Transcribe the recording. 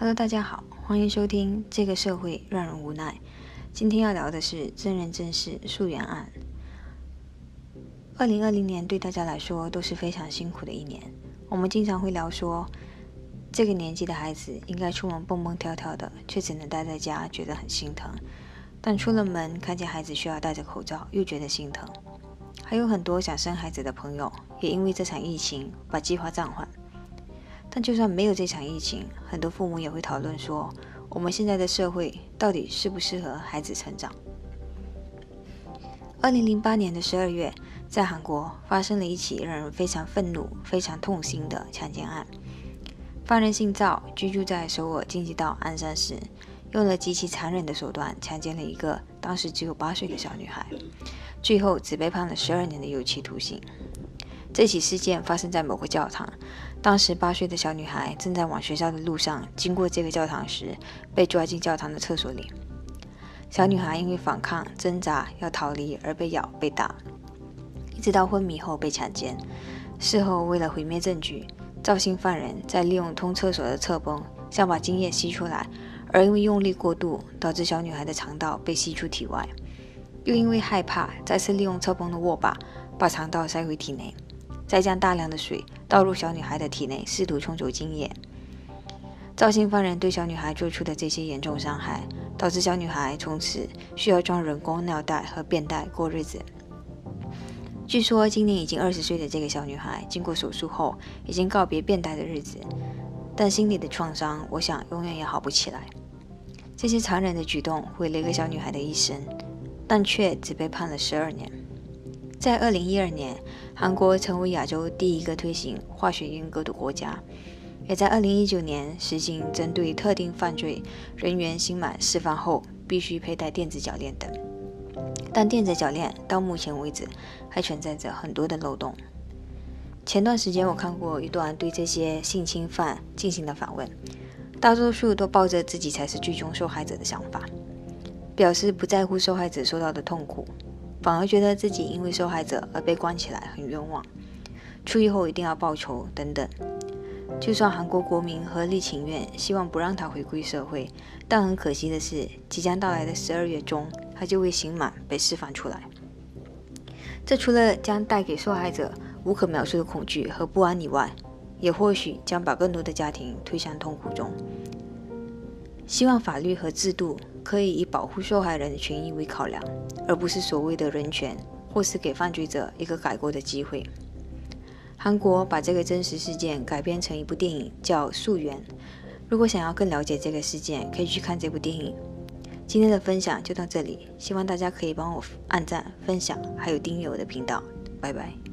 Hello，大家好，欢迎收听《这个社会让人无奈》。今天要聊的是真人真事溯源案。二零二零年对大家来说都是非常辛苦的一年。我们经常会聊说，这个年纪的孩子应该出门蹦蹦跳跳的，却只能待在家，觉得很心疼。但出了门，看见孩子需要戴着口罩，又觉得心疼。还有很多想生孩子的朋友，也因为这场疫情把计划暂缓。但就算没有这场疫情，很多父母也会讨论说，我们现在的社会到底适不适合孩子成长？二零零八年的十二月，在韩国发生了一起让人非常愤怒、非常痛心的强奸案。犯人姓赵，居住在首尔京畿道鞍山市，用了极其残忍的手段强奸了一个当时只有八岁的小女孩，最后只被判了十二年的有期徒刑。这起事件发生在某个教堂，当时八岁的小女孩正在往学校的路上，经过这个教堂时，被抓进教堂的厕所里。小女孩因为反抗、挣扎要逃离而被咬、被打，一直到昏迷后被强奸。事后为了毁灭证据，赵姓犯人在利用通厕所的侧崩，想把精液吸出来，而因为用力过度，导致小女孩的肠道被吸出体外，又因为害怕，再次利用侧崩的握把把肠道塞回体内。再将大量的水倒入小女孩的体内，试图冲走精液。赵姓犯人对小女孩做出的这些严重伤害，导致小女孩从此需要装人工尿袋和便袋过日子。据说今年已经二十岁的这个小女孩，经过手术后已经告别便袋的日子，但心里的创伤，我想永远也好不起来。这些残忍的举动毁了一个小女孩的一生，但却只被判了十二年。在二零一二年，韩国成为亚洲第一个推行化学阉割的国家，也在二零一九年实行针对特定犯罪人员刑满释放后必须佩戴电子脚链等。但电子脚链到目前为止还存在着很多的漏洞。前段时间我看过一段对这些性侵犯进行的访问，大多数都抱着自己才是最终受害者的想法，表示不在乎受害者受到的痛苦。反而觉得自己因为受害者而被关起来很冤枉，出狱后一定要报仇等等。就算韩国国民合力请愿，希望不让他回归社会，但很可惜的是，即将到来的十二月中，他就会刑满被释放出来。这除了将带给受害者无可描述的恐惧和不安以外，也或许将把更多的家庭推向痛苦中。希望法律和制度可以以保护受害人的权益为考量，而不是所谓的人权，或是给犯罪者一个改过的机会。韩国把这个真实事件改编成一部电影，叫《溯源》。如果想要更了解这个事件，可以去看这部电影。今天的分享就到这里，希望大家可以帮我按赞、分享，还有订阅我的频道。拜拜。